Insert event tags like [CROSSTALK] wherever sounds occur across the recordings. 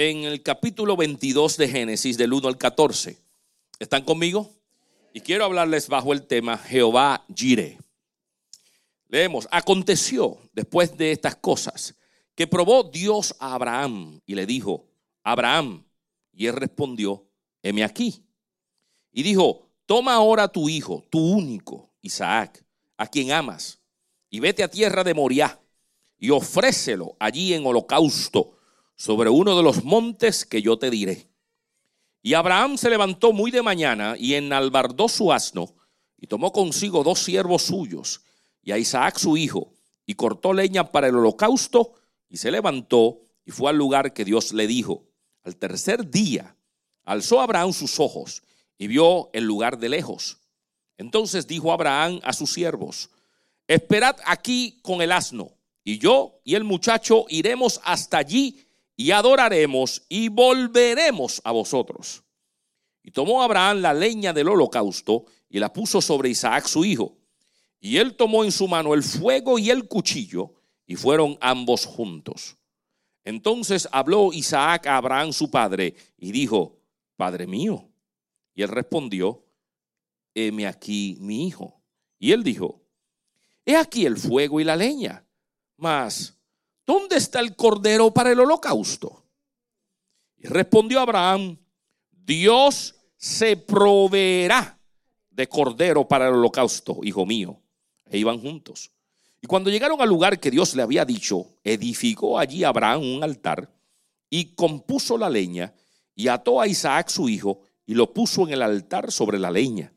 en el capítulo 22 de Génesis, del 1 al 14. ¿Están conmigo? Y quiero hablarles bajo el tema Jehová Jireh. Leemos, aconteció después de estas cosas que probó Dios a Abraham y le dijo, Abraham, y él respondió, heme aquí. Y dijo, toma ahora tu hijo, tu único, Isaac, a quien amas, y vete a tierra de Moriah y ofrécelo allí en holocausto sobre uno de los montes que yo te diré. Y Abraham se levantó muy de mañana y enalbardó su asno y tomó consigo dos siervos suyos y a Isaac su hijo y cortó leña para el holocausto y se levantó y fue al lugar que Dios le dijo. Al tercer día alzó Abraham sus ojos y vio el lugar de lejos. Entonces dijo Abraham a sus siervos, esperad aquí con el asno y yo y el muchacho iremos hasta allí y adoraremos y volveremos a vosotros. Y tomó Abraham la leña del holocausto y la puso sobre Isaac su hijo. Y él tomó en su mano el fuego y el cuchillo y fueron ambos juntos. Entonces habló Isaac a Abraham su padre y dijo, Padre mío. Y él respondió, heme aquí mi hijo. Y él dijo, he aquí el fuego y la leña mas, ¿dónde está el cordero para el holocausto? Y respondió Abraham, Dios se proveerá de cordero para el holocausto, hijo mío. E iban juntos. Y cuando llegaron al lugar que Dios le había dicho, edificó allí Abraham un altar y compuso la leña y ató a Isaac su hijo y lo puso en el altar sobre la leña.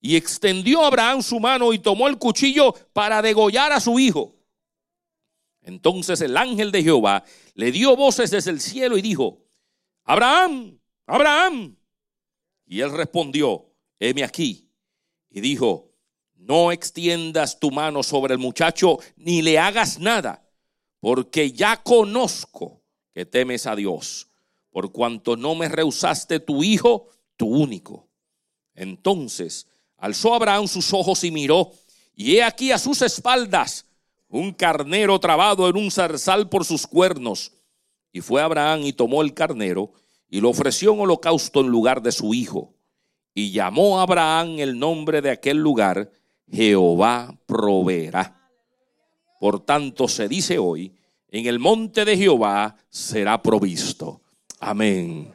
Y extendió Abraham su mano y tomó el cuchillo para degollar a su hijo. Entonces el ángel de Jehová le dio voces desde el cielo y dijo, Abraham, Abraham. Y él respondió, heme aquí. Y dijo, no extiendas tu mano sobre el muchacho ni le hagas nada, porque ya conozco que temes a Dios, por cuanto no me rehusaste tu hijo, tu único. Entonces alzó Abraham sus ojos y miró, y he aquí a sus espaldas un carnero trabado en un zarzal por sus cuernos. Y fue Abraham y tomó el carnero y lo ofreció en holocausto en lugar de su hijo. Y llamó a Abraham el nombre de aquel lugar, Jehová proveerá. Por tanto se dice hoy, en el monte de Jehová será provisto. Amén.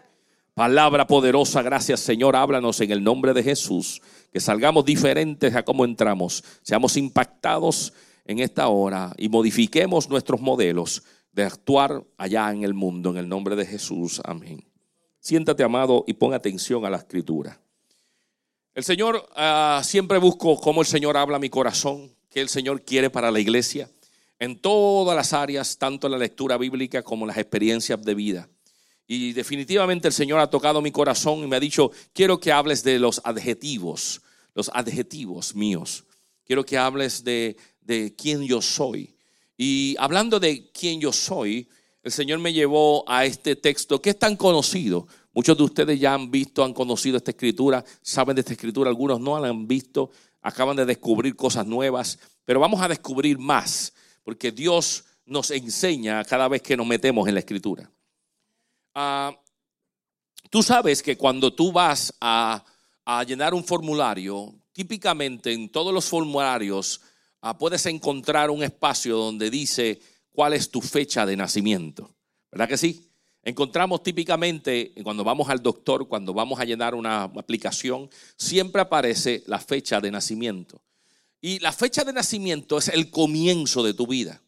Palabra poderosa, gracias Señor, háblanos en el nombre de Jesús, que salgamos diferentes a cómo entramos, seamos impactados en esta hora y modifiquemos nuestros modelos de actuar allá en el mundo, en el nombre de Jesús. Amén. Siéntate, amado, y pon atención a la escritura. El Señor, ah, siempre busco cómo el Señor habla a mi corazón, que el Señor quiere para la iglesia, en todas las áreas, tanto la lectura bíblica como las experiencias de vida. Y definitivamente el Señor ha tocado mi corazón y me ha dicho, quiero que hables de los adjetivos, los adjetivos míos. Quiero que hables de, de quién yo soy. Y hablando de quién yo soy, el Señor me llevó a este texto que es tan conocido. Muchos de ustedes ya han visto, han conocido esta escritura, saben de esta escritura, algunos no la han visto, acaban de descubrir cosas nuevas, pero vamos a descubrir más, porque Dios nos enseña cada vez que nos metemos en la escritura. Ah, tú sabes que cuando tú vas a, a llenar un formulario, típicamente en todos los formularios puedes encontrar un espacio donde dice cuál es tu fecha de nacimiento. ¿Verdad que sí? Encontramos típicamente cuando vamos al doctor, cuando vamos a llenar una aplicación, siempre aparece la fecha de nacimiento. Y la fecha de nacimiento es el comienzo de tu vida.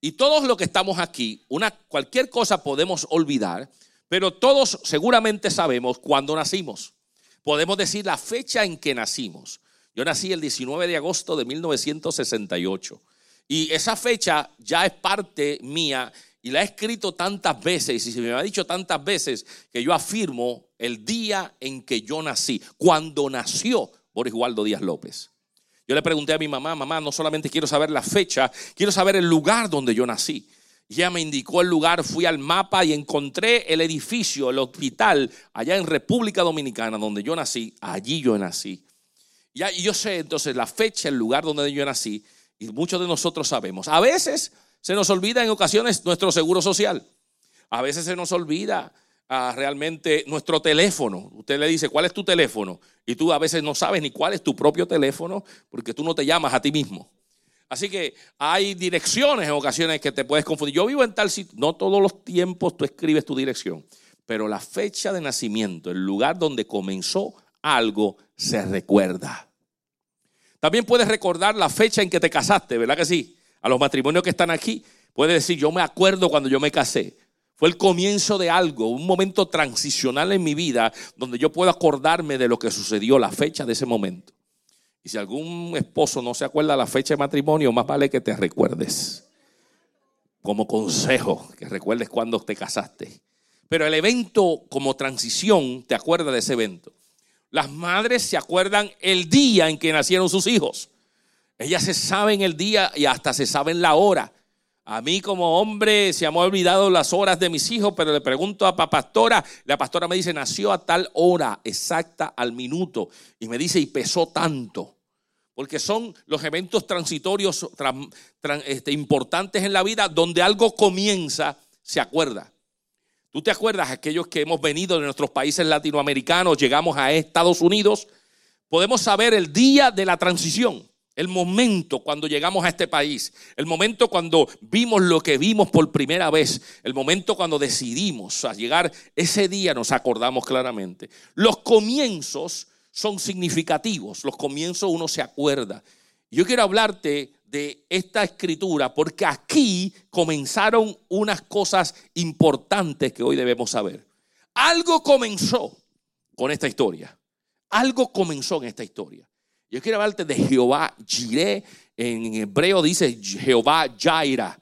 Y todos los que estamos aquí, una, cualquier cosa podemos olvidar, pero todos seguramente sabemos cuándo nacimos. Podemos decir la fecha en que nacimos. Yo nací el 19 de agosto de 1968 y esa fecha ya es parte mía y la he escrito tantas veces y se me ha dicho tantas veces que yo afirmo el día en que yo nací, cuando nació Boris Waldo Díaz López. Yo le pregunté a mi mamá, mamá, no solamente quiero saber la fecha, quiero saber el lugar donde yo nací. Y ella me indicó el lugar, fui al mapa y encontré el edificio, el hospital, allá en República Dominicana, donde yo nací. Allí yo nací. Y yo sé entonces la fecha, el lugar donde yo nací, y muchos de nosotros sabemos. A veces se nos olvida en ocasiones nuestro seguro social. A veces se nos olvida ah, realmente nuestro teléfono. Usted le dice, ¿cuál es tu teléfono? Y tú a veces no sabes ni cuál es tu propio teléfono porque tú no te llamas a ti mismo. Así que hay direcciones en ocasiones que te puedes confundir. Yo vivo en tal sitio, no todos los tiempos tú escribes tu dirección, pero la fecha de nacimiento, el lugar donde comenzó algo, se recuerda. También puedes recordar la fecha en que te casaste, ¿verdad que sí? A los matrimonios que están aquí, puedes decir, yo me acuerdo cuando yo me casé. Fue el comienzo de algo, un momento transicional en mi vida donde yo puedo acordarme de lo que sucedió, la fecha de ese momento. Y si algún esposo no se acuerda la fecha de matrimonio, más vale que te recuerdes. Como consejo, que recuerdes cuando te casaste. Pero el evento como transición, te acuerdas de ese evento. Las madres se acuerdan el día en que nacieron sus hijos. Ellas se saben el día y hasta se saben la hora. A mí como hombre se me ha olvidado las horas de mis hijos, pero le pregunto a la pastora, la pastora me dice, nació a tal hora exacta al minuto. Y me dice, y pesó tanto porque son los eventos transitorios este, importantes en la vida donde algo comienza, se acuerda. ¿Tú te acuerdas aquellos que hemos venido de nuestros países latinoamericanos, llegamos a Estados Unidos? Podemos saber el día de la transición, el momento cuando llegamos a este país, el momento cuando vimos lo que vimos por primera vez, el momento cuando decidimos a llegar, ese día nos acordamos claramente. Los comienzos son significativos. Los comienzos uno se acuerda. Yo quiero hablarte de esta escritura porque aquí comenzaron unas cosas importantes que hoy debemos saber. Algo comenzó con esta historia. Algo comenzó en esta historia. Yo quiero hablarte de Jehová Jireh. En hebreo dice Jehová Jaira.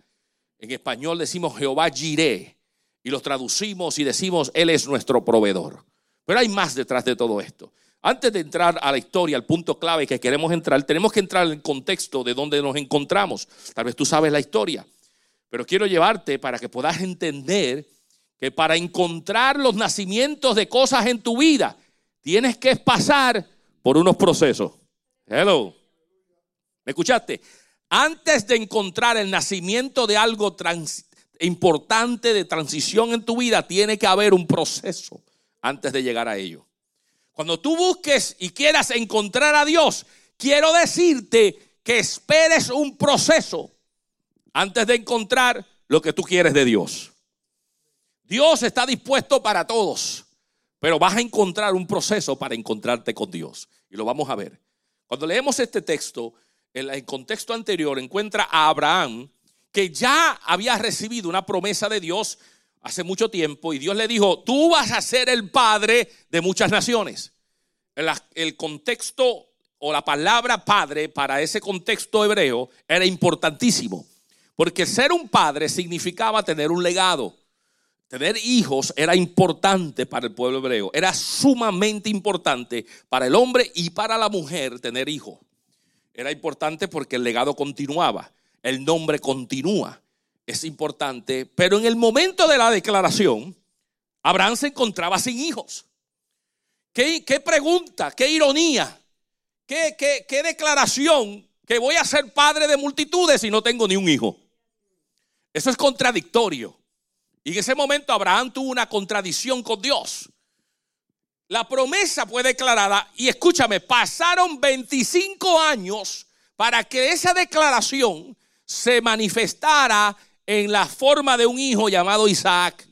En español decimos Jehová Jireh. Y los traducimos y decimos Él es nuestro proveedor. Pero hay más detrás de todo esto. Antes de entrar a la historia, al punto clave que queremos entrar, tenemos que entrar en el contexto de donde nos encontramos. Tal vez tú sabes la historia, pero quiero llevarte para que puedas entender que para encontrar los nacimientos de cosas en tu vida, tienes que pasar por unos procesos. Hello. ¿Me escuchaste? Antes de encontrar el nacimiento de algo importante de transición en tu vida, tiene que haber un proceso antes de llegar a ello. Cuando tú busques y quieras encontrar a Dios, quiero decirte que esperes un proceso antes de encontrar lo que tú quieres de Dios. Dios está dispuesto para todos, pero vas a encontrar un proceso para encontrarte con Dios. Y lo vamos a ver. Cuando leemos este texto, en el contexto anterior encuentra a Abraham, que ya había recibido una promesa de Dios hace mucho tiempo y Dios le dijo, tú vas a ser el padre de muchas naciones. El, contexto o la palabra padre para ese contexto hebreo era importantísimo, porque ser un padre significaba tener un legado. Tener hijos era importante para el pueblo hebreo, era sumamente importante para el hombre y para la mujer tener hijos. Era importante porque el legado continuaba, el nombre continúa es importante, pero en el momento de la declaración, Abraham se encontraba sin hijos. ¿Qué, pregunta? ¿Qué ironía? ¿Qué, qué, declaración? Que voy a ser padre de multitudes y no tengo ni un hijo. Eso es contradictorio. Y en ese momento Abraham tuvo una contradicción con Dios. La promesa fue declarada y escúchame, pasaron 25 años para que esa declaración se manifestara en la forma de un hijo llamado Isaac.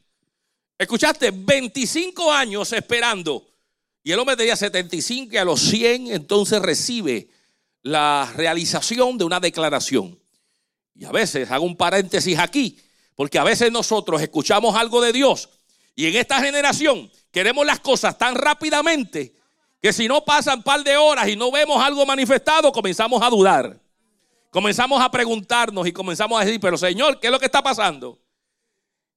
Escuchaste, 25 años esperando. Y el hombre tenía 75 y a los 100 entonces recibe la realización de una declaración. Y a veces, hago un paréntesis aquí, porque a veces nosotros escuchamos algo de Dios y en esta generación queremos las cosas tan rápidamente que si no pasan un par de horas y no vemos algo manifestado, comenzamos a dudar comenzamos a preguntarnos y comenzamos a decir, pero Señor, ¿qué es lo que está pasando?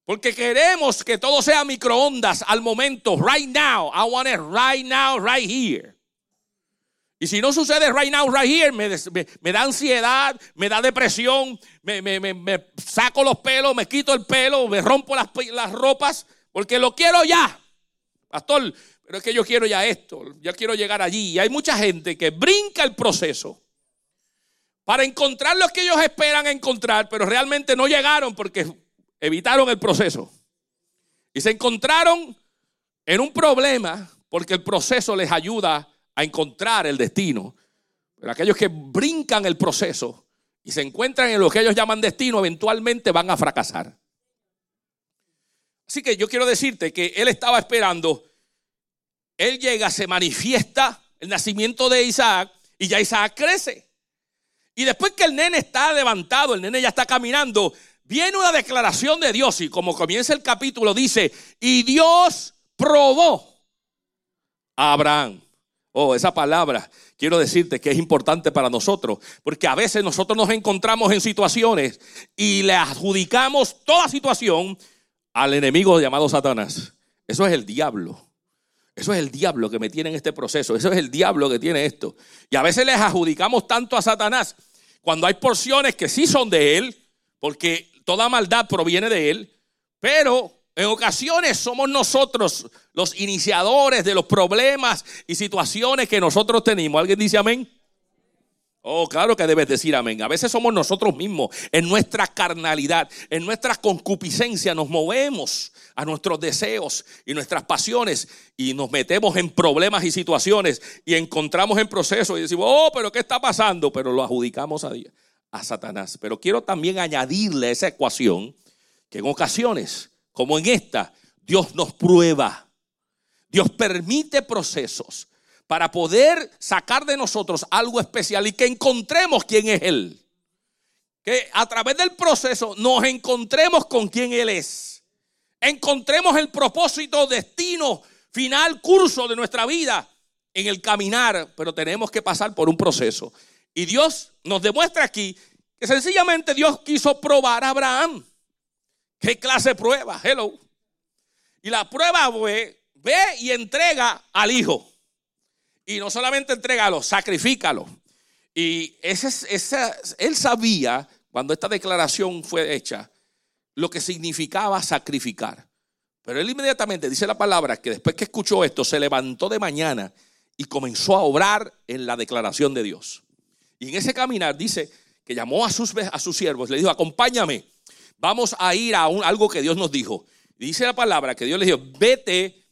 Porque queremos que todo sea microondas al momento, right now. I want it right now, right here. Y si no sucede right now, right here, me, da ansiedad, me da depresión, me, saco los pelos, me quito el pelo, me rompo las, las ropas, porque lo quiero ya. Pastor, pero es que yo quiero ya esto, yo quiero llegar allí. Y hay mucha gente que brinca el proceso para encontrar lo que ellos esperan encontrar, pero realmente no llegaron porque evitaron el proceso. Y se encontraron en un problema porque el proceso les ayuda a encontrar el destino. Pero aquellos que brincan el proceso y se encuentran en lo que ellos llaman destino, eventualmente van a fracasar. Así que yo quiero decirte que él estaba esperando, él llega, se manifiesta el nacimiento de Isaac y ya Isaac crece. Y después que el nene está levantado, el nene ya está caminando, viene una declaración de Dios y como comienza el capítulo dice, y Dios probó a Abraham. Oh, esa palabra, quiero decirte que es importante para nosotros, porque a veces nosotros nos encontramos en situaciones y le adjudicamos toda situación al enemigo llamado Satanás. Eso es el diablo. Eso es el diablo que me tiene en este proceso. Eso es el diablo que tiene esto. Y a veces les adjudicamos tanto a Satanás cuando hay porciones que sí son de él, porque toda maldad proviene de él, pero en ocasiones somos nosotros los iniciadores de los problemas y situaciones que nosotros tenemos. ¿Alguien dice amén? Oh, claro que debes decir amén. A veces somos nosotros mismos, en nuestra carnalidad, en nuestra concupiscencia, nos movemos a nuestros deseos y nuestras pasiones y nos metemos en problemas y situaciones y encontramos en proceso y decimos, oh, pero ¿qué está pasando? Pero lo adjudicamos a, a Satanás. Pero quiero también añadirle a esa ecuación que en ocasiones, como en esta, Dios nos prueba. Dios permite procesos para poder sacar de nosotros algo especial y que encontremos quién es Él. Que a través del proceso nos encontremos con quién Él es. Encontremos el propósito, destino, final, curso de nuestra vida en el caminar, pero tenemos que pasar por un proceso. Y Dios nos demuestra aquí que sencillamente Dios quiso probar a Abraham. ¿Qué clase de prueba? Hello. Y la prueba fue, ve y entrega al hijo. Y no solamente entrégalo, sacrifícalo. Y ese, él sabía, cuando esta declaración fue hecha, lo que significaba sacrificar. Pero él inmediatamente dice la palabra que después que escuchó esto, se levantó de mañana y comenzó a obrar en la declaración de Dios. Y en ese caminar dice que llamó a sus, a sus siervos, le dijo, acompáñame, vamos a ir a algo que Dios nos dijo. dice la palabra que Dios le dijo, vete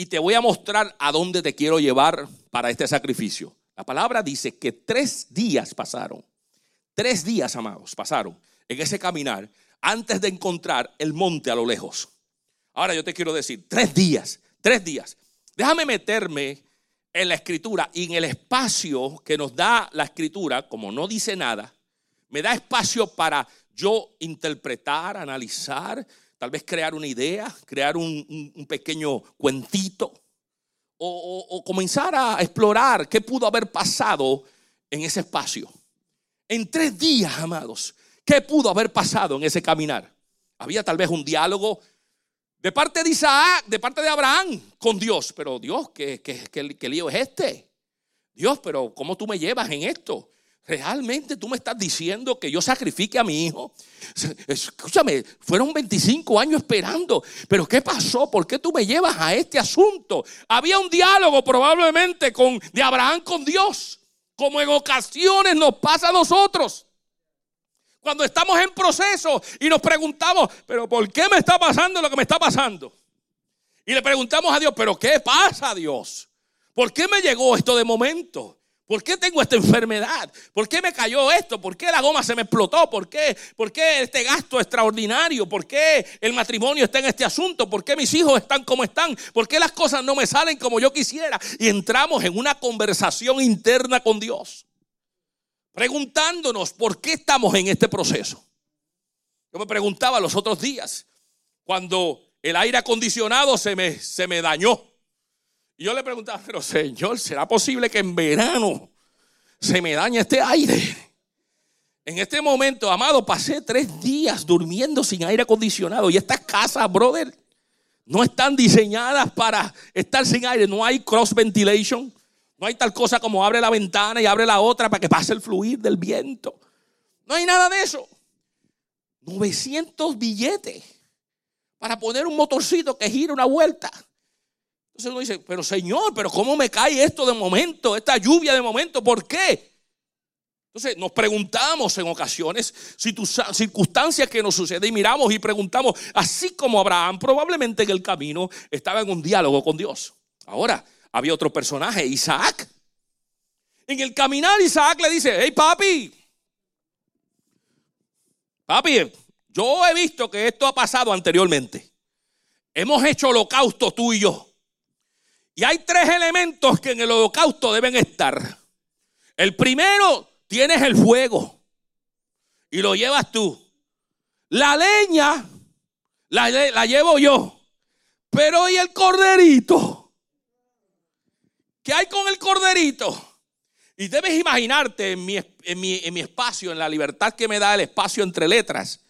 y te voy a mostrar a dónde te quiero llevar para este sacrificio. La palabra dice que tres días pasaron, tres días, amados, pasaron en ese caminar antes de encontrar el monte a lo lejos. Ahora yo te quiero decir, tres días, tres días. Déjame meterme en la escritura y en el espacio que nos da la escritura, como no dice nada, me da espacio para yo interpretar, analizar, tal vez crear una idea, crear un, pequeño cuentito o, comenzar a explorar qué pudo haber pasado en ese espacio. En tres días, amados, ¿qué pudo haber pasado en ese caminar? Había tal vez un diálogo de parte de Isaac, de parte de Abraham con Dios. Pero Dios, ¿qué, qué, qué lío es este? Dios, pero ¿cómo tú me llevas en esto? ¿Realmente tú me estás diciendo que yo sacrifique a mi hijo? Escúchame, fueron 25 años esperando. Pero ¿qué pasó? ¿Por qué tú me llevas a este asunto? Había un diálogo probablemente con, de Abraham con Dios, como en ocasiones nos pasa a nosotros. Cuando estamos en proceso y nos preguntamos, pero ¿por qué me está pasando lo que me está pasando? Y le preguntamos a Dios, pero ¿qué pasa Dios? ¿Por qué me llegó esto de momento? ¿Por qué tengo esta [LAUGHS] enfermedad? ¿Por qué me cayó esto? ¿Por qué la goma se me explotó? ¿Por qué, ¿Por qué este gasto extraordinario? ¿Por qué el matrimonio está en este asunto? ¿Por qué mis hijos están como están? ¿Por qué las cosas no me salen como yo quisiera? Y entramos en una conversación interna con Dios, preguntándonos por qué estamos en este proceso. Yo me preguntaba los otros días, cuando el aire acondicionado se me, se me dañó. Y yo le preguntaba, pero Señor, ¿será posible que en verano se me dañe este aire? En este momento, amado, pasé tres días durmiendo sin aire acondicionado. Y estas casas, brother, no están diseñadas para estar sin aire. No hay cross ventilation. No hay tal cosa como abre la ventana y abre la otra para que pase el fluir del viento. No hay nada de eso. 900 billetes para poner un motorcito que gira una vuelta. Entonces uno dice, pero Señor, pero ¿cómo me cae esto de momento? Esta lluvia de momento, ¿por qué? Entonces nos preguntamos en ocasiones si tus circunstancias que nos suceden y miramos y preguntamos, así como Abraham, probablemente en el camino estaba en un diálogo con Dios. Ahora, había otro personaje, Isaac. En el caminar Isaac le dice, hey papi, papi, yo he visto que esto ha pasado anteriormente. Hemos hecho holocausto tú y yo. Y hay tres elementos que en el holocausto deben estar. El primero, tienes el fuego y lo llevas tú. La leña la, la llevo yo. Pero ¿y el corderito? ¿Qué hay con el corderito? Y debes imaginarte en mi, en, mi, espacio, en la libertad que me da el espacio entre letras,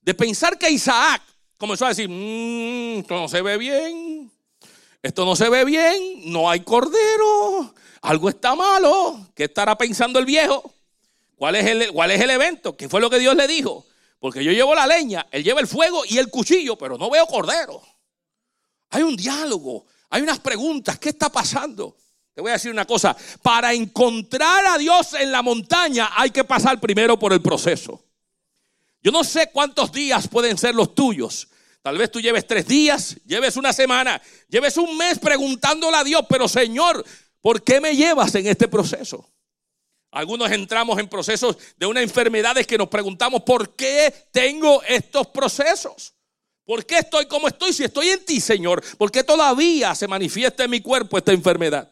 de pensar que Isaac comenzó a decir, mmm, no se ve bien, esto no se ve bien, no hay cordero, algo está malo, ¿qué estará pensando el viejo? ¿Cuál es el, cuál es el evento? ¿Qué fue lo que Dios le dijo? Porque yo llevo la leña, él lleva el fuego y el cuchillo, pero no veo cordero. Hay un diálogo, hay unas preguntas, ¿qué está pasando? Te voy a decir una cosa, para encontrar a Dios en la montaña hay que pasar primero por el proceso. Yo no sé cuántos días pueden ser los tuyos. Tal vez tú lleves tres días, lleves una semana, lleves un mes preguntándole a Dios, pero Señor, ¿por qué me llevas en este proceso? Algunos entramos en procesos de una enfermedades que nos preguntamos, ¿por qué tengo estos procesos? ¿Por qué estoy como estoy? Si estoy en ti, Señor, ¿por qué todavía se manifiesta en mi cuerpo esta enfermedad?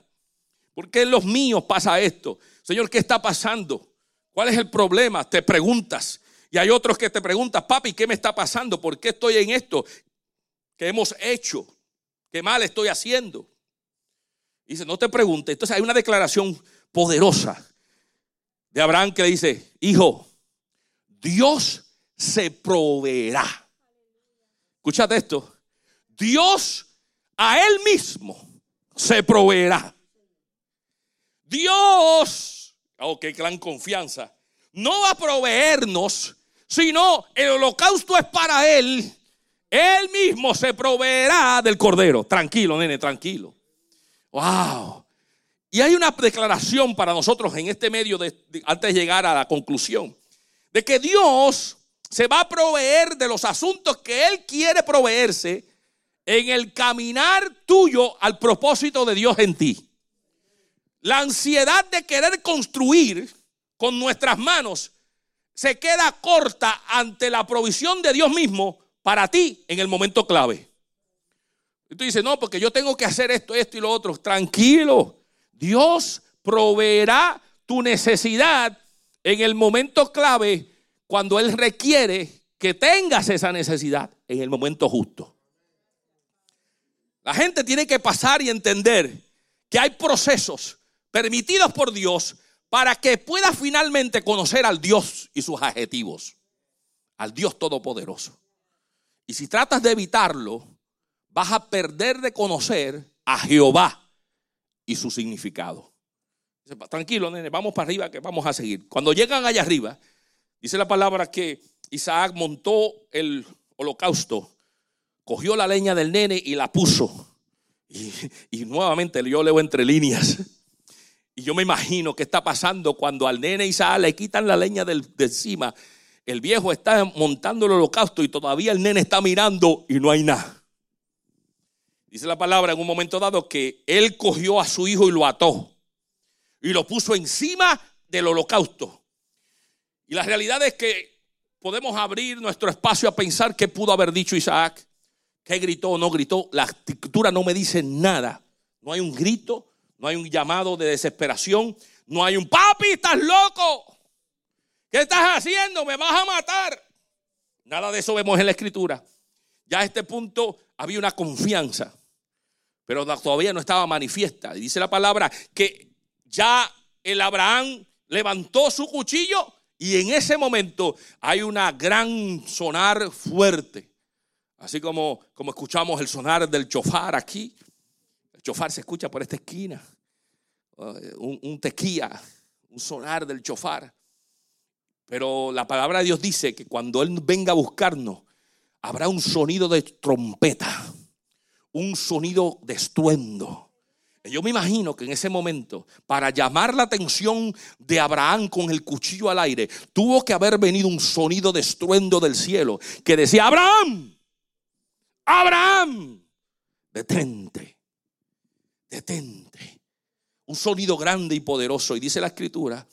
¿Por qué en los míos pasa esto? Señor, ¿qué está pasando? ¿Cuál es el problema? Te preguntas. Y hay otros que te preguntan, papi, ¿qué me está pasando? ¿Por qué estoy en esto? ¿Qué hemos hecho? ¿Qué mal estoy haciendo? dice, no te preguntes. Entonces hay una declaración poderosa de Abraham que dice, hijo, Dios se proveerá. Escúchate esto. Dios a él mismo se proveerá. Dios, oh, qué gran confianza, no va a proveernos, sino el holocausto es para Él. Él mismo se proveerá del cordero. Tranquilo, nene, tranquilo. Wow. Y hay una declaración para nosotros en este medio, de, antes de llegar a la conclusión, de que Dios se va a proveer de los asuntos que Él quiere proveerse en el caminar tuyo al propósito de Dios en ti. La ansiedad de querer construir con nuestras manos se queda corta ante la provisión de Dios mismo para ti en el momento clave. Y tú dices, no, porque yo tengo que hacer esto, esto y lo otro. Tranquilo, Dios proveerá tu necesidad en el momento clave cuando Él requiere que tengas esa necesidad en el momento justo. La gente tiene que pasar y entender que hay procesos permitidos por Dios para que pueda finalmente conocer al Dios y sus adjetivos, al Dios Todopoderoso. Y si tratas de evitarlo, vas a perder de conocer a Jehová y su significado. Tranquilo, nene, vamos para arriba que vamos a seguir. Cuando llegan allá arriba, dice la palabra que Isaac montó el holocausto, cogió la leña del nene y la puso. Y, y nuevamente yo leo entre líneas. Y yo me imagino qué está pasando cuando al nene Isaac le quitan la leña de encima. El viejo está montando el holocausto y todavía el nene está mirando y no hay nada. Dice la palabra en un momento dado que él cogió a su hijo y lo ató y lo puso encima del holocausto. Y la realidad es que podemos abrir nuestro espacio a pensar qué pudo haber dicho Isaac, qué gritó o no gritó. La escritura no me dice nada. No hay un grito, no hay un llamado de desesperación, no hay un papi, estás loco. ¿Qué estás haciendo? Me vas a matar. Nada de eso vemos en la escritura. Ya a este punto había una confianza, pero todavía no estaba manifiesta. Y dice la palabra que ya el Abraham levantó su cuchillo y en ese momento hay una gran sonar fuerte. Así como, como escuchamos el sonar del chofar aquí, chofar se escucha por esta esquina. Eh, un, tequía, un sonar del chofar. Pero la palabra de Dios dice que cuando Él venga a buscarnos, habrá un sonido de trompeta, un sonido de estruendo. Yo me imagino que en ese momento, para llamar la atención de Abraham con el cuchillo al aire, tuvo que haber venido un sonido de estruendo del cielo que decía, Abraham, Abraham, detente, detente. Un sonido grande y poderoso. Y dice la escritura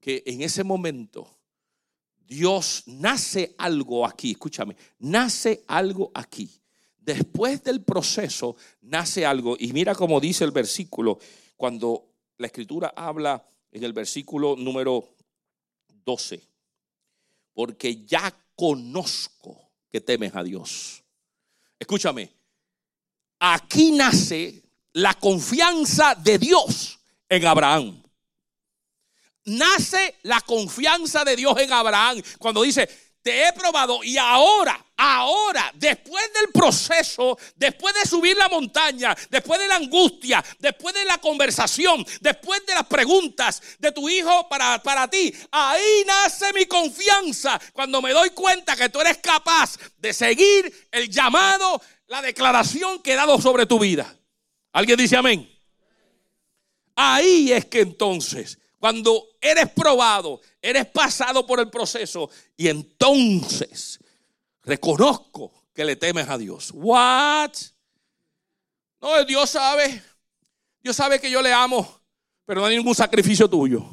que en ese momento Dios nace algo aquí, escúchame, nace algo aquí Después del proceso nace algo. Y mira cómo dice el versículo cuando la escritura habla en el versículo número 12. Porque ya conozco que temes a Dios. Escúchame, aquí nace la confianza de Dios en Abraham. Nace la confianza de Dios en Abraham cuando dice, te he probado y ahora, ahora, después del proceso, después de subir la montaña, después de la angustia, después de la conversación, después de las preguntas de tu hijo para, para ti, ahí nace mi confianza cuando me doy cuenta que tú eres capaz de seguir el llamado, la declaración que he dado sobre tu vida. ¿Alguien dice amén? Ahí es que entonces cuando eres probado, eres pasado por el proceso y entonces reconozco que le temes a Dios. What? No, Dios sabe. Dios sabe que yo le amo, pero no hay ningún sacrificio tuyo.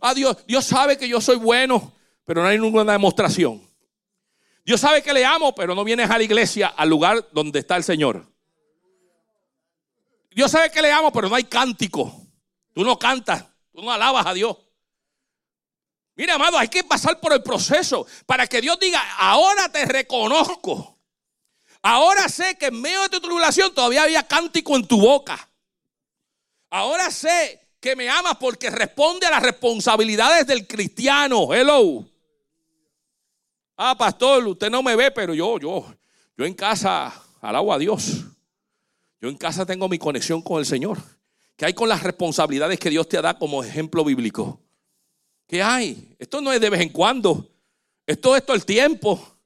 Ah, Dios, Dios sabe que yo soy bueno, pero no hay ninguna demostración. Dios sabe que le amo, pero no vienes a la iglesia, al lugar donde está el Señor. Dios sabe que le amo, pero no hay cántico. Tú no cantas, tú no alabas a Dios. Mira, amado, hay que pasar por el proceso para que Dios diga, ahora te reconozco. Ahora sé que en medio de tu tribulación todavía había cántico en tu boca. Ahora sé que me amas porque responde a las responsabilidades del cristiano. Hello. Ah, pastor, usted no me ve, pero yo, yo, yo en casa alabo a Dios. Yo en casa tengo mi conexión con el Señor. ¿Qué hay con las responsabilidades que Dios te da como ejemplo bíblico? ¿Qué hay? Esto no es de vez en cuando. Esto es todo el tiempo.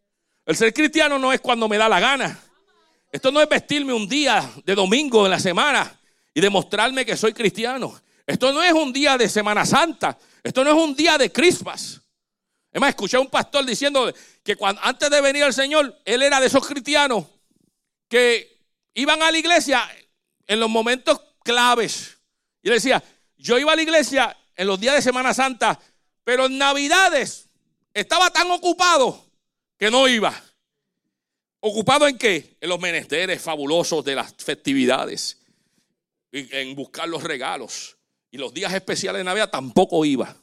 El ser cristiano no es cuando me da la gana. Esto no es vestirme un día de domingo en la semana y demostrarme que soy cristiano. Esto no es un día de Semana Santa. Esto no es un día de Christmas. Es más, escuché a un pastor diciendo que antes de venir el Señor, él era de esos cristianos que iban a la iglesia en los momentos claves. Y le decía, yo iba a la iglesia en los días de Semana Santa, pero en Navidades estaba tan ocupado que no iba. ¿Ocupado en qué? En los menesteres fabulosos de las festividades, en buscar los regalos. Y los días especiales de Navidad tampoco iba.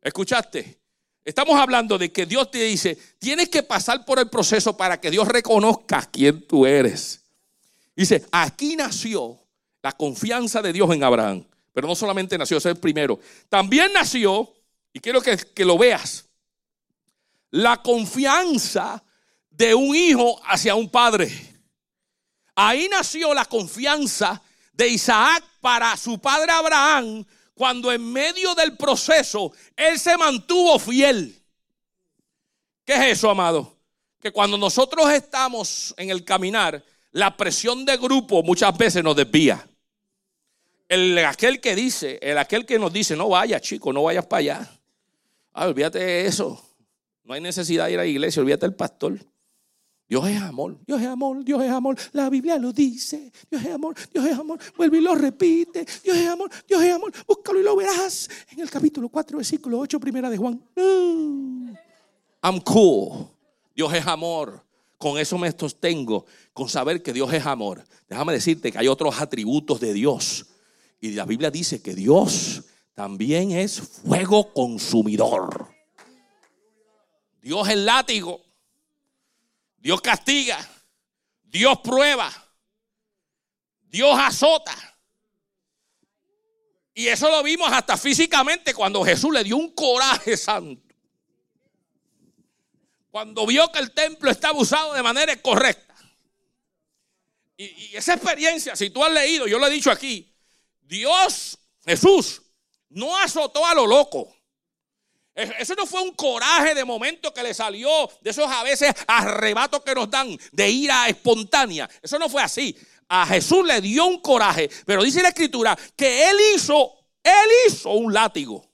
¿Escuchaste? Estamos hablando de que Dios te dice, tienes que pasar por el proceso para que Dios reconozca quién tú eres. Dice, aquí nació la confianza de Dios en Abraham. Pero no solamente nació, ese es el primero. También nació, y quiero que, que lo veas, la confianza de un hijo hacia un padre. Ahí nació la confianza de Isaac para su padre Abraham cuando en medio del proceso él se mantuvo fiel. ¿Qué es eso, amado? Que cuando nosotros estamos en el caminar, la presión de grupo muchas veces nos desvía el aquel que dice, el aquel que nos dice, no vayas, chico, no vayas para allá. Ah, olvídate de eso. No hay necesidad de ir a la iglesia, olvídate del pastor. Dios es amor, Dios es amor, Dios es amor. La Biblia lo dice. Dios es amor, Dios es amor. Vuelve y lo repite. Dios es amor, Dios es amor. Búscalo y lo verás. En el capítulo 4, versículo 8, primera de Juan. I'm cool. Dios es amor. Con eso me sostengo, con saber que Dios es amor. Déjame decirte que hay otros atributos de Dios y la Biblia dice que Dios también es fuego consumidor. Dios es látigo. Dios castiga. Dios prueba. Dios azota. Y eso lo vimos hasta físicamente cuando Jesús le dio un coraje santo. Cuando vio que el templo estaba usado de manera correcta. Y, y, esa experiencia, si tú has leído, yo lo he dicho aquí, Dios, Jesús, no azotó a lo loco. Eso no fue un coraje de momento que le salió de esos a veces arrebatos que nos dan de ira espontánea. Eso no fue así. A Jesús le dio un coraje, pero dice la escritura que él hizo, él hizo un látigo.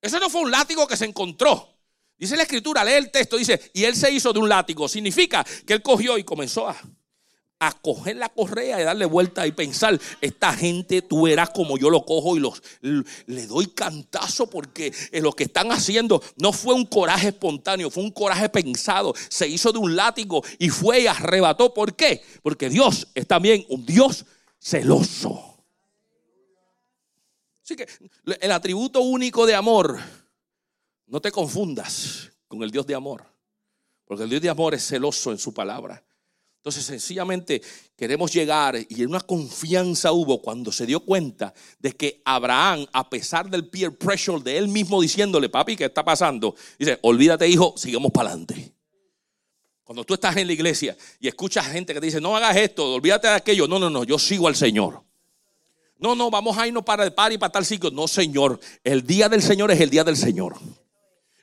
Eso no fue un látigo que se encontró. Dice la escritura, lee el texto, dice, y él se hizo de un látigo. Significa que él cogió y comenzó a a coger la correa y darle vuelta y pensar, esta gente tú eras como yo lo cojo y los le doy cantazo porque lo que están haciendo no fue un coraje espontáneo, fue un coraje pensado, se hizo de un látigo y fue y arrebató. ¿Por qué? Porque Dios es también un Dios celoso. Así que el atributo único de amor, no te confundas con el Dios de amor, porque el Dios de amor es celoso en su palabra. Entonces, sencillamente queremos llegar y una confianza hubo cuando se dio cuenta de que Abraham, a pesar del peer pressure de él mismo diciéndole, papi, ¿qué está pasando? Dice, olvídate, hijo, sigamos para adelante. Cuando tú estás en la iglesia y escuchas gente que te dice, no hagas esto, olvídate de aquello. No, no, no, yo sigo al Señor. No, no, vamos a irnos para el par y para tal sitio. No, Señor, el día del Señor es el día del Señor.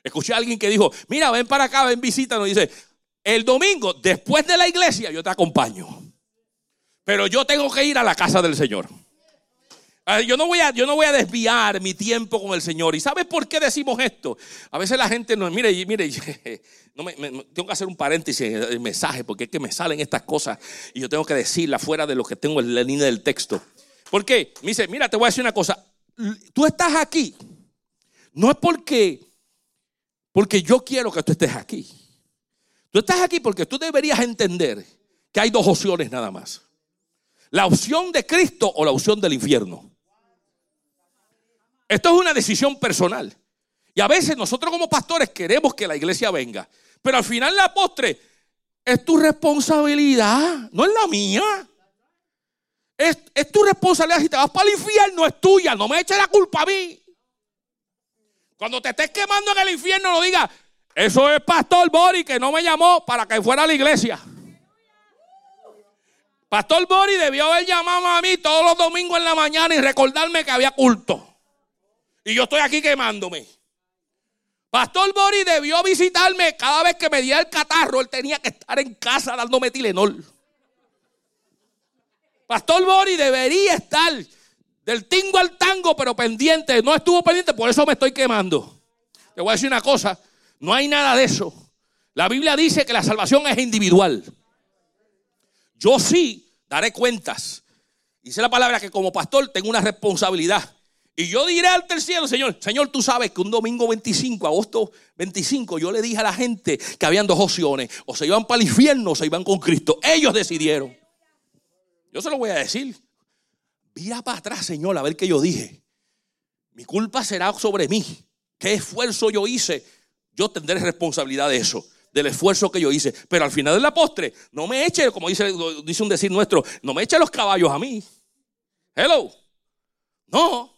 Escuché a alguien que dijo, mira, ven para acá, ven, visítanos. Y dice, el domingo, después de la iglesia, yo te acompaño. Pero yo tengo que ir a la casa del Señor. Yo no, voy a, yo no voy a desviar mi tiempo con el Señor. ¿Y sabes por qué decimos esto? A veces la gente no, mire, mire, [LAUGHS] tengo que hacer un paréntesis en el mensaje porque es que me salen estas cosas y yo tengo que decirla fuera de lo que tengo en la línea del texto. ¿Por qué? Me dice, mira, te voy a decir una cosa. Tú estás aquí. No es porque, porque yo quiero que tú estés aquí. Tú estás aquí porque tú deberías entender que hay dos opciones nada más. La opción de Cristo o la opción del infierno. Esto es una decisión personal. Y a veces nosotros como pastores queremos que la iglesia venga. Pero al final la postre es tu responsabilidad, no es la mía. Es, tu responsabilidad. Si te vas para el infierno es tuya. No me eches la culpa a mí. Cuando te estés quemando en el infierno, no digas, eso es Pastor Bori que no me llamó para que fuera a la iglesia. Pastor Bori debió haber llamado a mí todos los domingos en la mañana y recordarme que había culto. Y yo estoy aquí quemándome. Pastor Bori debió visitarme cada vez que me diera el catarro. Él tenía que estar en casa dándome Tilenol. Pastor Bori debería estar del tingo al tango, pero pendiente. No estuvo pendiente, por eso me estoy quemando. Te voy a decir una cosa. No hay nada de eso. La Biblia dice que la salvación es individual. Yo sí daré cuentas. Dice la palabra que como pastor tengo una responsabilidad. Y yo diré al cielo, Señor, Señor, tú sabes que un domingo 25, agosto 25, yo le dije a la gente que habían dos opciones. O se iban para el infierno o se iban con Cristo. Ellos decidieron. Yo se lo voy a decir. Mira para atrás, Señor, a ver qué yo dije. Mi culpa será sobre mí. ¿Qué esfuerzo yo hice yo tendré responsabilidad de eso, del esfuerzo que yo hice. Pero al final de la postre, no me eche, como dice, dice un decir nuestro, no me eche los caballos a mí. Hello. No,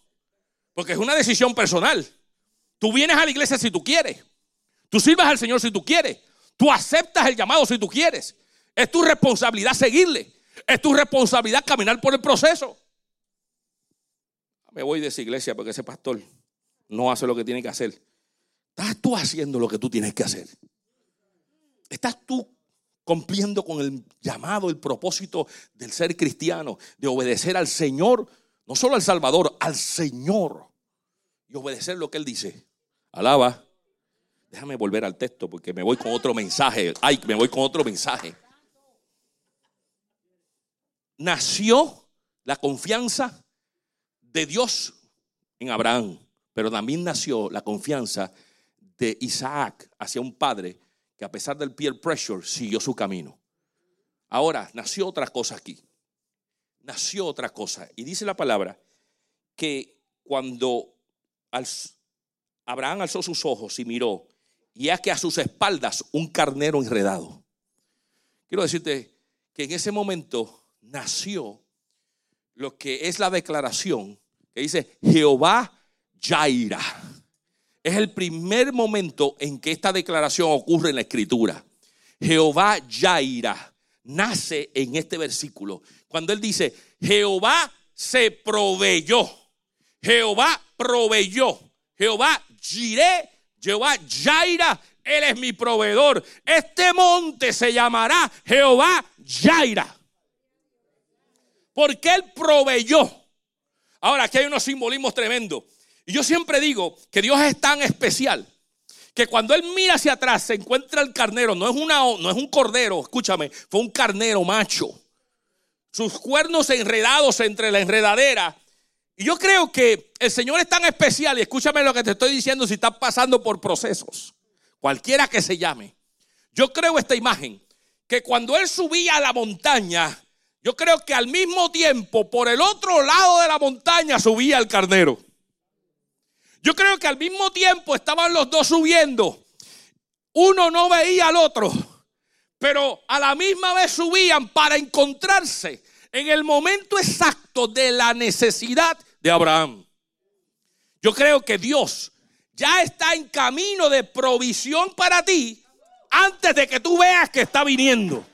porque es una decisión personal. Tú vienes a la iglesia si tú quieres. Tú sirvas al Señor si tú quieres. Tú aceptas el llamado si tú quieres. Es tu responsabilidad seguirle. Es tu responsabilidad caminar por el proceso. Me voy de esa iglesia porque ese pastor no hace lo que tiene que hacer. ¿Estás tú haciendo lo que tú tienes que hacer? ¿Estás tú cumpliendo con el llamado, el propósito del ser cristiano, de obedecer al Señor, no solo al Salvador, al Señor, y obedecer lo que Él dice? Alaba. Déjame volver al texto porque me voy con otro mensaje. Ay, me voy con otro mensaje. Nació la confianza de Dios en Abraham, pero también nació la confianza de Isaac hacia un padre que a pesar del peer pressure siguió su camino. Ahora, nació otra cosa aquí. Nació otra cosa. Y dice la palabra que cuando Abraham alzó sus ojos y miró, y es que a sus espaldas un carnero enredado. Quiero decirte que en ese momento nació lo que es la declaración que dice Jehová Jaira. Es el primer momento en que esta declaración ocurre en la escritura. Jehová Jaira nace en este versículo. Cuando él dice, Jehová se proveyó. Jehová proveyó. Jehová Jireh, Jehová Jaira, Él es mi proveedor. Este monte se llamará Jehová Jaira. Porque Él proveyó. Ahora, aquí hay unos simbolismos tremendos. Y yo siempre digo que Dios es tan especial que cuando Él mira hacia atrás se encuentra el carnero. No es, una, no es un cordero, escúchame, fue un carnero macho. Sus cuernos enredados entre la enredadera. Y yo creo que el Señor es tan especial, y escúchame lo que te estoy diciendo si estás pasando por procesos, cualquiera que se llame. Yo creo esta imagen, que cuando Él subía a la montaña, yo creo que al mismo tiempo, por el otro lado de la montaña, subía el carnero. Yo creo que al mismo tiempo estaban los dos subiendo. Uno no veía al otro, pero a la misma vez subían para encontrarse en el momento exacto de la necesidad de Abraham. Yo creo que Dios ya está en camino de provisión para ti antes de que tú veas que está viniendo.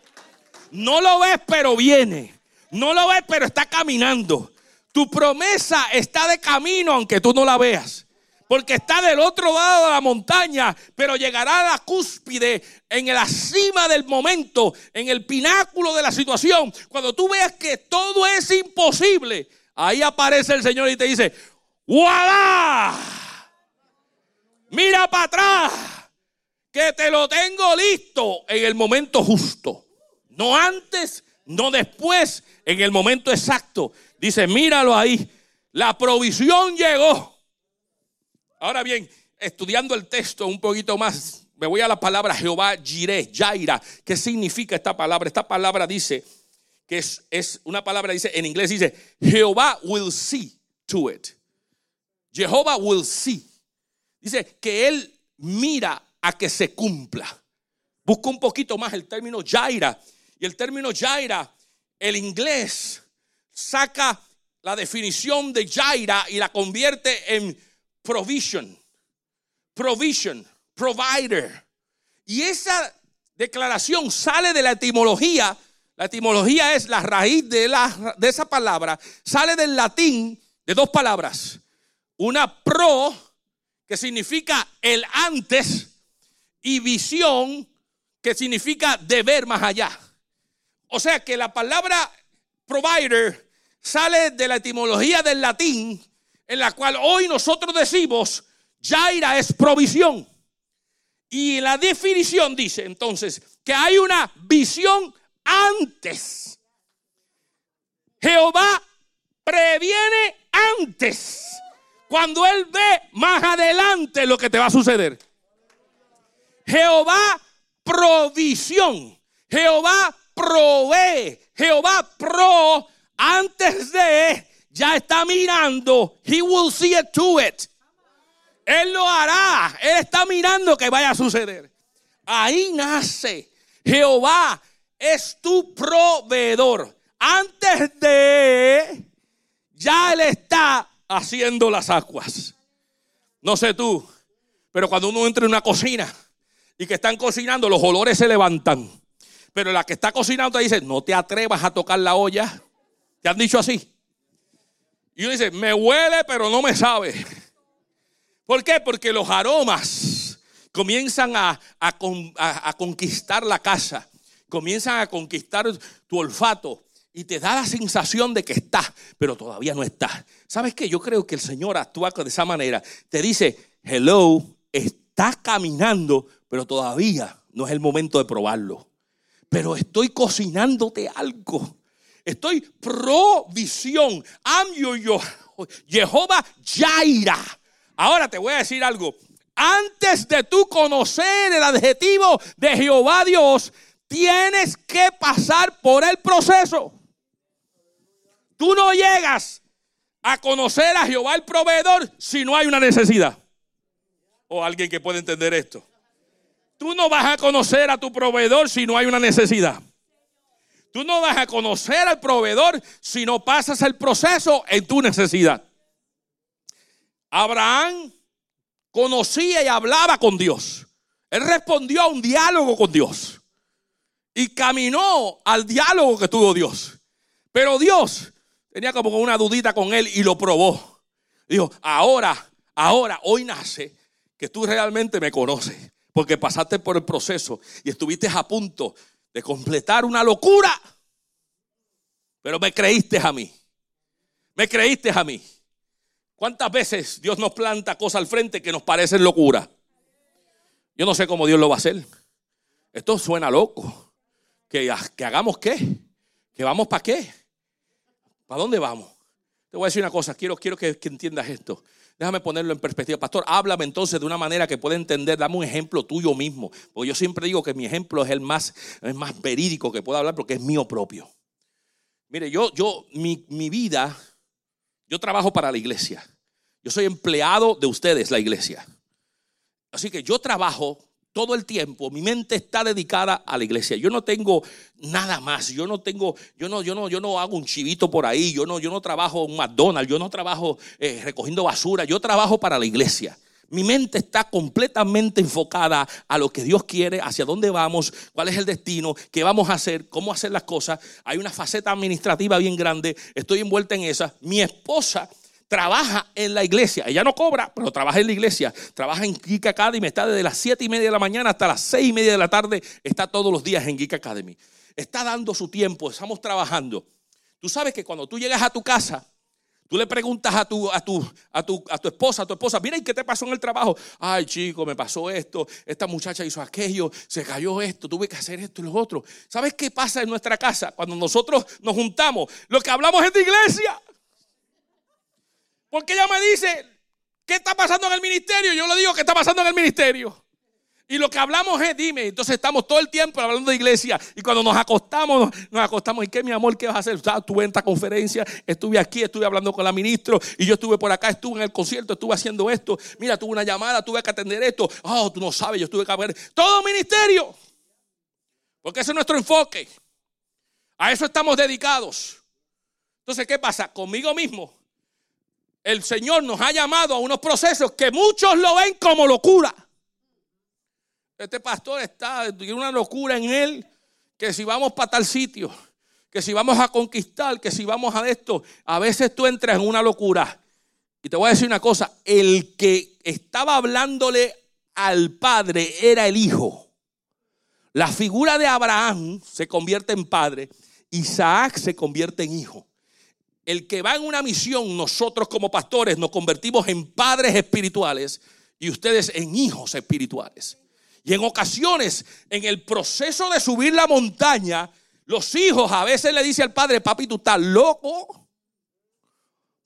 No lo ves, pero viene. No lo ves, pero está caminando. Tu promesa está de camino aunque tú no la veas. Porque está del otro lado de la montaña, pero llegará a la cúspide, en la cima del momento, en el pináculo de la situación. Cuando tú veas que todo es imposible, ahí aparece el Señor y te dice, ¡Voilà! Mira para atrás, que te lo tengo listo en el momento justo. No antes, no después, en el momento exacto. Dice, míralo ahí. La provisión llegó. Ahora bien, estudiando el texto un poquito más, me voy a la palabra Jehová Jireh, Jaira. ¿Qué significa esta palabra? Esta palabra dice que es, una palabra, dice en inglés, dice Jehová will see to it. Jehová will see. Dice que él mira a que se cumpla. Busca un poquito más el término Jaira el término Jaira, el inglés, saca la definición de Jaira y la convierte en provision. Provision, provider. Y esa declaración sale de la etimología. La etimología es la raíz de, la, de esa palabra. Sale del latín de dos palabras. Una pro, que significa el antes, y visión, que significa de ver más allá. O sea que la palabra provider sale de la etimología del latín, en la cual hoy nosotros decimos, Jaira es provisión. Y la definición dice entonces que hay una visión antes. Jehová previene antes. Cuando Él ve más adelante lo que te va a suceder. Jehová provisión. Jehová provee. Jehová pro antes de ya está mirando. He will see it to it. Él lo hará. Él está mirando que vaya a suceder. Ahí nace. Jehová es tu proveedor. Antes de ya Él está haciendo las aguas. No sé tú, pero cuando uno entra en una cocina y que están cocinando, los olores se levantan. Pero la que está cocinando te dice, no te atrevas a tocar la olla. ¿Te han dicho así? Y uno dice, me huele, pero no me sabe. ¿Por qué? Porque los aromas comienzan a, a, conquistar la casa, comienzan a conquistar tu olfato y te da la sensación de que está, pero todavía no está. ¿Sabes qué? Yo creo que el Señor actúa de esa manera. Te dice, hello, está caminando, pero todavía no es el momento de probarlo pero estoy cocinándote algo. Estoy provisión. I'm your, Jehová Jaira. Ahora te voy a decir algo. Antes de tú conocer el adjetivo de Jehová Dios, tienes que pasar por el proceso. Tú no llegas a conocer a Jehová el proveedor si no hay una necesidad. O alguien que pueda entender esto. Tú no vas a conocer a tu proveedor si no hay una necesidad. Tú no vas a conocer al proveedor si no pasas el proceso en tu necesidad. Abraham conocía y hablaba con Dios. Él respondió a un diálogo con Dios. Y caminó al diálogo que tuvo Dios. Pero Dios tenía como una dudita con él y lo probó. Dijo, ahora, ahora, hoy nace que tú realmente me conoces, porque pasaste por el proceso y estuviste a punto de completar una locura, pero me creíste a mí, me creíste a mí. ¿Cuántas veces Dios nos planta cosas al frente que nos parecen locura? Yo no sé cómo Dios lo va a hacer. Esto suena loco. ¿Que, que hagamos qué? ¿Que vamos para qué? ¿Para dónde vamos? Te voy a decir una cosa, quiero, quiero que, entiendas esto. Déjame ponerlo en perspectiva. Pastor, háblame entonces de una manera que pueda entender. Dame un ejemplo tuyo mismo. Porque yo siempre digo que mi ejemplo es el más, más verídico que puedo hablar porque es mío propio. Mire, yo, yo, mi, mi vida, yo trabajo para la iglesia. Yo soy empleado de ustedes, la iglesia. Así que yo trabajo todo el tiempo, mi mente está dedicada a la iglesia. Yo no tengo nada más. Yo no tengo, yo no, yo no, yo no hago un chivito por ahí. Yo no, yo no trabajo en McDonald's. Yo no trabajo eh, recogiendo basura. Yo trabajo para la iglesia. Mi mente está completamente enfocada a lo que Dios quiere, hacia dónde vamos, cuál es el destino, qué vamos a hacer, cómo hacer las cosas. Hay una faceta administrativa bien grande. Estoy envuelta en esa. Mi esposa trabaja en la iglesia. Ella no cobra, pero trabaja en la iglesia. Trabaja en Geek Academy. Está desde las 7 y media de la mañana hasta las 6 y media de la tarde. Está todos los días en Geek Academy. Está dando su tiempo. Estamos trabajando. Tú sabes que cuando tú llegas a tu casa, tú le preguntas a tu, a tu, a tu, a tu esposa, a tu esposa, mira, ¿y qué te pasó en el trabajo? Ay, chico, me pasó esto. Esta muchacha hizo aquello. Se cayó esto. Tuve que hacer esto y lo otro. ¿Sabes qué pasa en nuestra casa? Cuando nosotros nos juntamos, lo que hablamos es de iglesia. Porque ella me dice, ¿qué está pasando en el ministerio? Yo le digo, ¿qué está pasando en el ministerio? Y lo que hablamos es, dime, entonces estamos todo el tiempo hablando de iglesia. Y cuando nos acostamos, nos acostamos, ¿y qué, mi amor, qué vas a hacer? Estuve en esta conferencia, estuve aquí, estuve hablando con la ministra, y yo estuve por acá, estuve en el concierto, estuve haciendo esto. Mira, tuve una llamada, tuve que atender esto. Oh, tú no sabes, yo tuve que ver todo ministerio. Porque ese es nuestro enfoque. A eso estamos dedicados. Entonces, ¿qué pasa? Conmigo mismo el Señor nos ha llamado a unos procesos que muchos lo ven como locura. Este pastor está, tiene una locura en él, que si vamos para tal sitio, que si vamos a conquistar, que si vamos a esto, a veces tú entras en una locura. Y te voy a decir una cosa, el que estaba hablándole al padre era el hijo. La figura de Abraham se convierte en padre, Isaac se convierte en hijo el que va en una misión, nosotros como pastores nos convertimos en padres espirituales y ustedes en hijos espirituales. Y en ocasiones, en el proceso de subir la montaña, los hijos a veces le dicen al padre, papi, tú estás loco.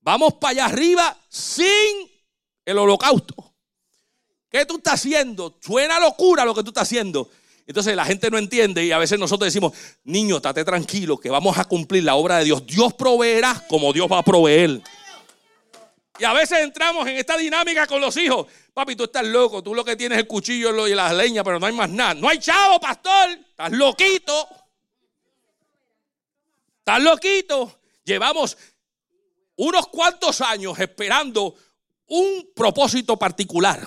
Vamos para allá arriba sin el holocausto. ¿Qué tú estás haciendo? Suena locura lo que tú estás haciendo. Entonces la gente no entiende y a veces nosotros decimos, niño, estate tranquilo que vamos a cumplir la obra de Dios. Dios proveerá como Dios va a proveer. Y a veces entramos en esta dinámica con los hijos. Papi, tú estás loco, tú lo que tienes es el cuchillo y las leñas, pero no hay más nada. No hay chavo, pastor. Estás loquito. Estás loquito. Llevamos unos cuantos años esperando un propósito particular.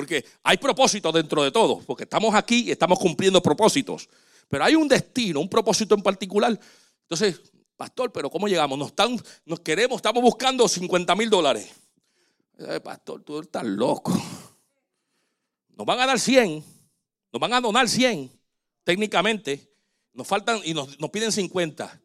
Porque hay propósitos dentro de todo, porque estamos aquí y estamos cumpliendo propósitos. Pero hay un destino, un propósito en particular. Entonces, pastor, pero ¿cómo llegamos? Nos, están, nos queremos, estamos buscando 50 mil dólares. Eh, pastor, tú estás loco. Nos van a dar 100, nos van a donar 100, técnicamente. Nos faltan y nos, nos piden 50.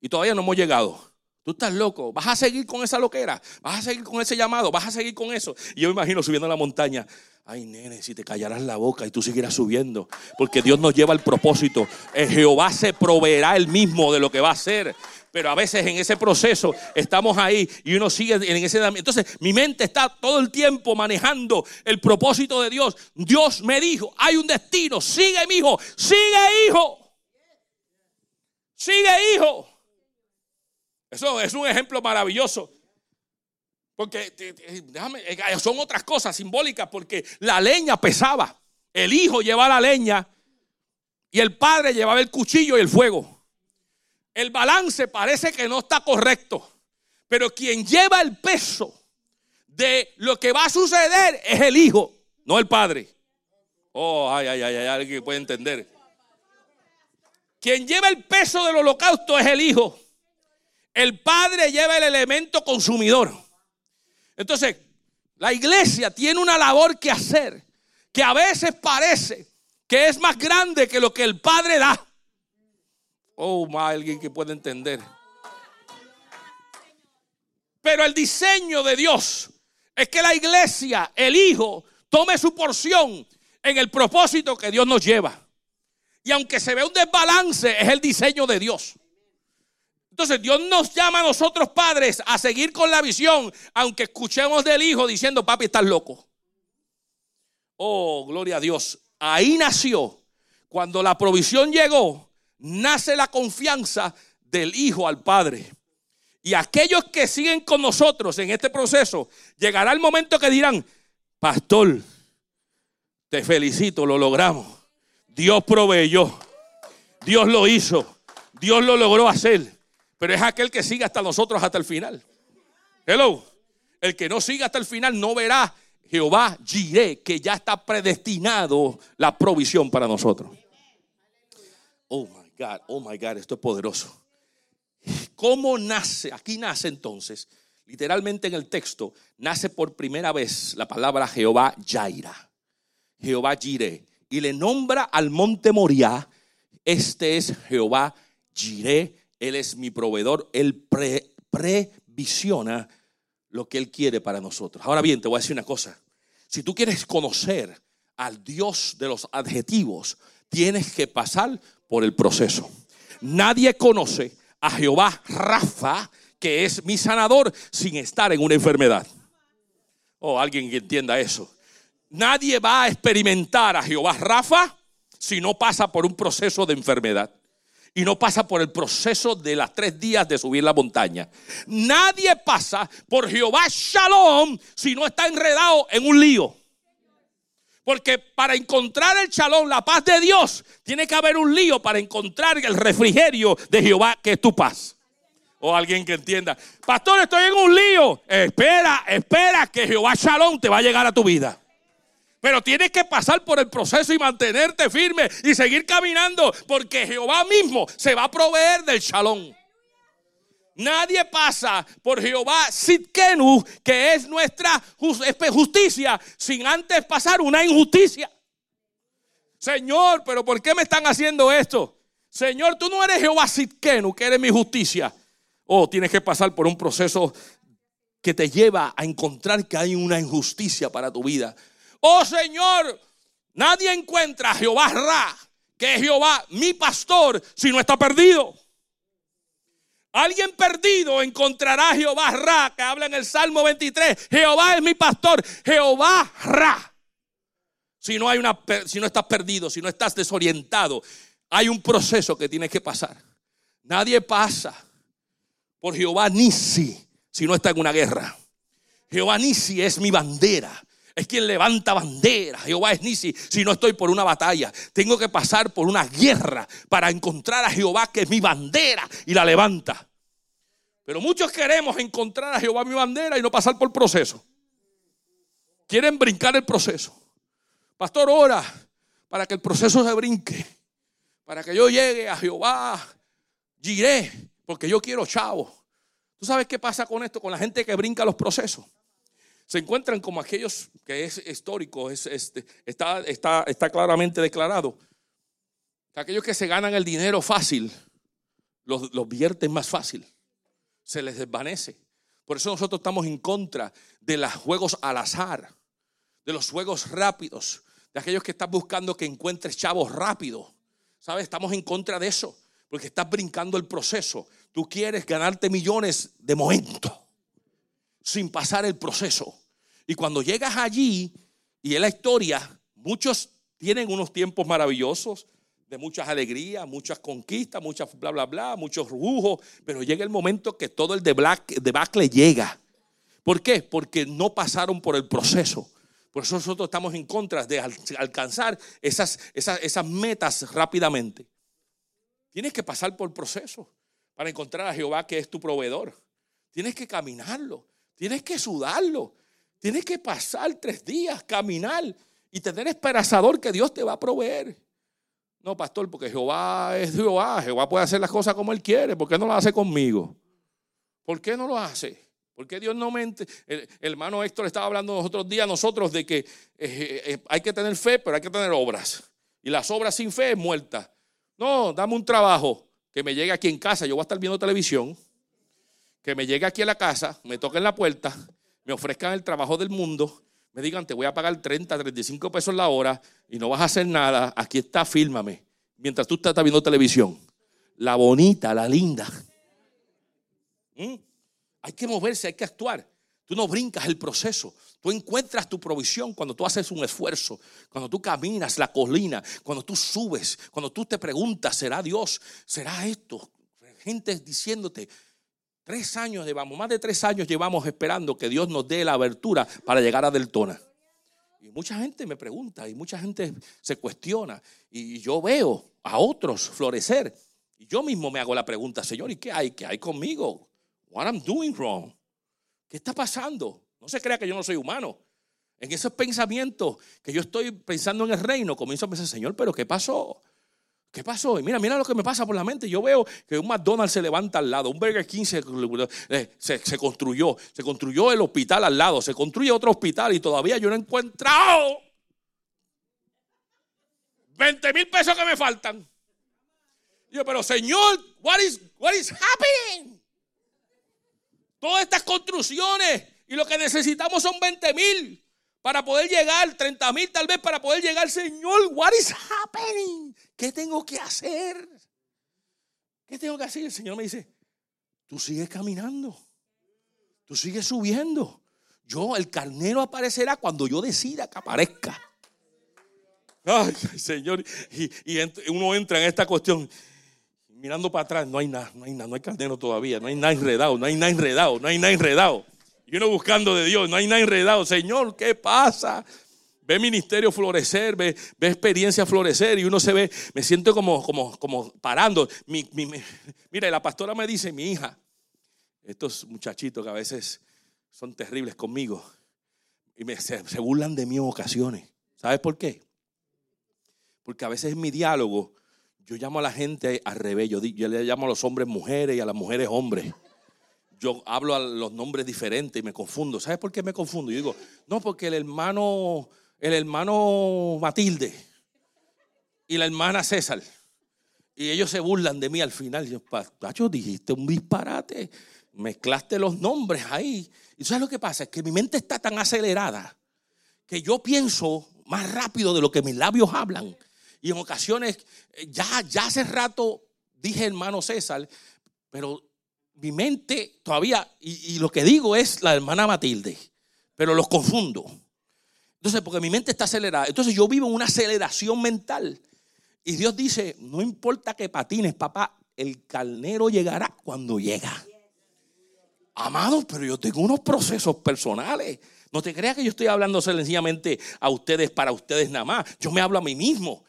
Y todavía no hemos llegado. Tú estás loco. Vas a seguir con esa loquera. Vas a seguir con ese llamado. Vas a seguir con eso. Y yo me imagino subiendo a la montaña. Ay, nene, si te callarás la boca y tú seguirás subiendo. Porque Dios nos lleva al propósito. Eh, Jehová se proveerá el mismo de lo que va a hacer. Pero a veces en ese proceso estamos ahí y uno sigue en ese. Entonces mi mente está todo el tiempo manejando el propósito de Dios. Dios me dijo: hay un destino. Sigue, mi hijo. Sigue, hijo. Sigue, hijo. Eso es un ejemplo maravilloso. Porque déjame, eh, son otras cosas simbólicas, porque la leña pesaba. El hijo llevaba la leña y el padre llevaba el cuchillo y el fuego. El balance parece que no está correcto, pero quien lleva el peso de lo que va a suceder es el hijo, no el padre. Oh, ay, ay, ay, alguien puede entender. Quien lleva el peso del holocausto es el hijo. El padre lleva el elemento consumidor. Entonces, La iglesia tiene una labor que hacer que a veces parece que es más grande que lo que el Padre da. Oh, más alguien que puede entender. Pero el diseño de Dios es que la iglesia, el Hijo, tome su porción en el propósito que Dios nos lleva. Y aunque se ve un desbalance, es el diseño de Dios. Entonces Dios nos llama a nosotros padres a seguir con la visión, aunque escuchemos del Hijo diciendo, papi, estás loco. Oh, gloria a Dios. Ahí nació, cuando la provisión llegó, nace la confianza del Hijo al Padre. Y aquellos que siguen con nosotros en este proceso, llegará el momento que dirán, pastor, te felicito, lo logramos. Dios proveyó, Dios lo hizo, Dios lo logró hacer. Pero es aquel que sigue hasta nosotros hasta el final. Hello. El que no siga hasta el final no verá Jehová Jireh, que ya está predestinado la provisión para nosotros. Oh my God, oh my God, esto es poderoso. ¿Cómo nace? Aquí nace entonces, literalmente en el texto, nace por primera vez la palabra Jehová Jaira. Jehová Jireh. Y le nombra al monte Moriah, este es Jehová Jireh, él es mi proveedor, Él previsiona lo que Él quiere para nosotros. Ahora bien, te voy a decir una cosa. Si tú quieres conocer al Dios de los adjetivos, tienes que pasar por el proceso. Nadie conoce a Jehová Rafa, que es mi sanador, sin estar en una enfermedad. O oh, alguien que entienda eso. Nadie va a experimentar a Jehová Rafa si no pasa por un proceso de enfermedad y no pasa por el proceso de las tres días de subir la montaña. Nadie pasa por Jehová Shalom si no está enredado en un lío. Porque para encontrar el shalom, la paz de Dios, tiene que haber un lío para encontrar el refrigerio de Jehová, que es tu paz. O alguien que entienda, pastor, estoy en un lío. Espera, espera que Jehová Shalom te va a llegar a tu vida. Pero tienes que pasar por el proceso y mantenerte firme y seguir caminando porque Jehová mismo se va a proveer del shalom. Nadie pasa por Jehová Sitkenu, que es nuestra justicia, sin antes pasar una injusticia. Señor, pero ¿por qué me están haciendo esto? Señor, tú no eres Jehová Sitkenu, que eres mi justicia. Oh, tienes que pasar por un proceso que te lleva a encontrar que hay una injusticia para tu vida. Oh Señor, nadie encuentra a Jehová Ra, que es Jehová mi pastor, si no está perdido. Alguien perdido encontrará a Jehová Ra, que habla en el Salmo 23. Jehová es mi pastor, Jehová Ra. Si no, hay una, si no estás perdido, si no estás desorientado, hay un proceso que tienes que pasar. Nadie pasa por Jehová Nisi si no está en una guerra. Jehová Nisi es mi bandera es quien levanta bandera. Jehová es Nisi. Si no estoy por una batalla, tengo que pasar por una guerra para encontrar a Jehová que es mi bandera y la levanta. Pero muchos queremos encontrar a Jehová mi bandera y no pasar por el proceso. Quieren brincar el proceso. Pastor, ora para que el proceso se brinque. Para que yo llegue a Jehová. Giré, porque yo quiero chavo. ¿Tú sabes qué pasa con esto? Con la gente que brinca los procesos se encuentran como aquellos que es histórico, es, este, está, está, está claramente declarado. aquellos que se ganan el dinero fácil, los, los vierten más fácil, se les desvanece. Por eso nosotros estamos en contra de los juegos al azar, de los juegos rápidos, de aquellos que están buscando que encuentres chavos rápido. ¿Sabes? Estamos en contra de eso, porque estás brincando el proceso. Tú quieres ganarte millones de momento sin pasar el proceso. Y cuando llegas allí, y en la historia, muchos tienen unos tiempos maravillosos, de muchas alegrías, muchas conquistas, muchas bla, bla, bla, muchos lujos, pero llega el momento que todo el debacle llega. ¿Por qué? Porque no pasaron por el proceso. Por eso nosotros estamos en contra de alcanzar esas, esas, esas metas rápidamente. Tienes que pasar por el proceso para encontrar a Jehová que es tu proveedor. Tienes que caminarlo. Tienes que sudarlo. Tienes que pasar tres días, caminar y tener esperanzador que Dios te va a proveer. No, pastor, porque Jehová es Jehová. Jehová puede hacer las cosas como Él quiere. ¿Por qué no lo hace conmigo? ¿Por qué no lo hace? ¿Por qué Dios no mente? El, hermano Héctor estaba hablando los otros días a nosotros de que eh, eh, hay que tener fe, pero hay que tener obras. Y las obras sin fe es muerta. No, dame un trabajo que me llegue aquí en casa. Yo voy a estar viendo televisión. Que me llegue aquí a la casa, me toquen la puerta, me ofrezcan el trabajo del mundo, me digan, te voy a pagar 30, 35 pesos la hora y no vas a hacer nada. Aquí está, fírmame. Mientras tú estás viendo televisión. La bonita, la linda. ¿Mm? Hay que moverse, hay que actuar. Tú no brincas el proceso. Tú encuentras tu provisión cuando tú haces un esfuerzo, cuando tú caminas la colina, cuando tú subes, cuando tú te preguntas, ¿será Dios? ¿Será esto? Gente diciéndote, tres años llevamos, más de tres años llevamos esperando que Dios nos dé la abertura para llegar a Deltona. Y mucha gente me pregunta y mucha gente se cuestiona y yo veo a otros florecer. Y yo mismo me hago la pregunta, Señor, ¿y qué hay? ¿Qué hay conmigo? What I'm doing wrong? ¿Qué está pasando? No se crea que yo no soy humano. En esos pensamientos que yo estoy pensando en el reino, comienzo a pensar, Señor, pero ¿qué pasó? ¿Qué pasó? Y mira, mira lo que me pasa por la mente. Yo veo que un McDonald's se levanta al lado, un Burger King se, eh, se, construyó, se construyó el hospital al lado, se construye otro hospital y todavía yo no he encontrado 20 mil pesos que me faltan. yo, pero Señor, what is, what is happening? Todas estas construcciones y lo que necesitamos son 20 mil para poder llegar, 30 mil tal vez para poder llegar. Señor, what is happening? ¿Qué tengo que hacer? ¿Qué tengo que hacer? El Señor me dice, tú sigues caminando, tú sigues subiendo. Yo, el carnero aparecerá cuando yo decida que aparezca. Ay, Señor, y, y uno entra en esta cuestión mirando para atrás, no hay nada, no hay nada, no hay carnero todavía, no hay nada enredado, no hay nada enredado, no hay nada enredado. Y uno buscando de Dios, no hay nada enredado. Señor, ¿qué pasa? Ve ministerio florecer, ve, ve experiencia florecer y uno se ve, me siento como, como, como parando. Mi, mira, la pastora me dice, mi hija, estos muchachitos que a veces son terribles conmigo y se, se burlan de mí en ocasiones. ¿Sabes por qué? Porque a veces en mi diálogo yo llamo a la gente al revés. Yo, le llamo a los hombres mujeres y a las mujeres hombres. Yo hablo a los nombres diferentes y me confundo. ¿Sabes por qué me confundo? Yo digo, no, porque el hermano, el hermano Matilde y la hermana César. Y ellos se burlan de mí al final. Yo, Pacho, dijiste un disparate. Mezclaste los nombres ahí. ¿Y sabes lo que pasa? Es que mi mente está tan acelerada que yo pienso más rápido de lo que mis labios hablan. Y en ocasiones, eh, ya, ya hace rato dije hermano César, pero mi mente todavía, y, lo que digo es la hermana Matilde, pero los confundo. Entonces, porque mi mente está acelerada. Entonces yo vivo en una aceleración mental. Y Dios dice, no importa que patines, papá, el carnero llegará cuando llega. Amados, pero yo tengo unos procesos personales. No te creas que yo estoy hablando sencillamente a ustedes para ustedes nada más. Yo me hablo a mí mismo.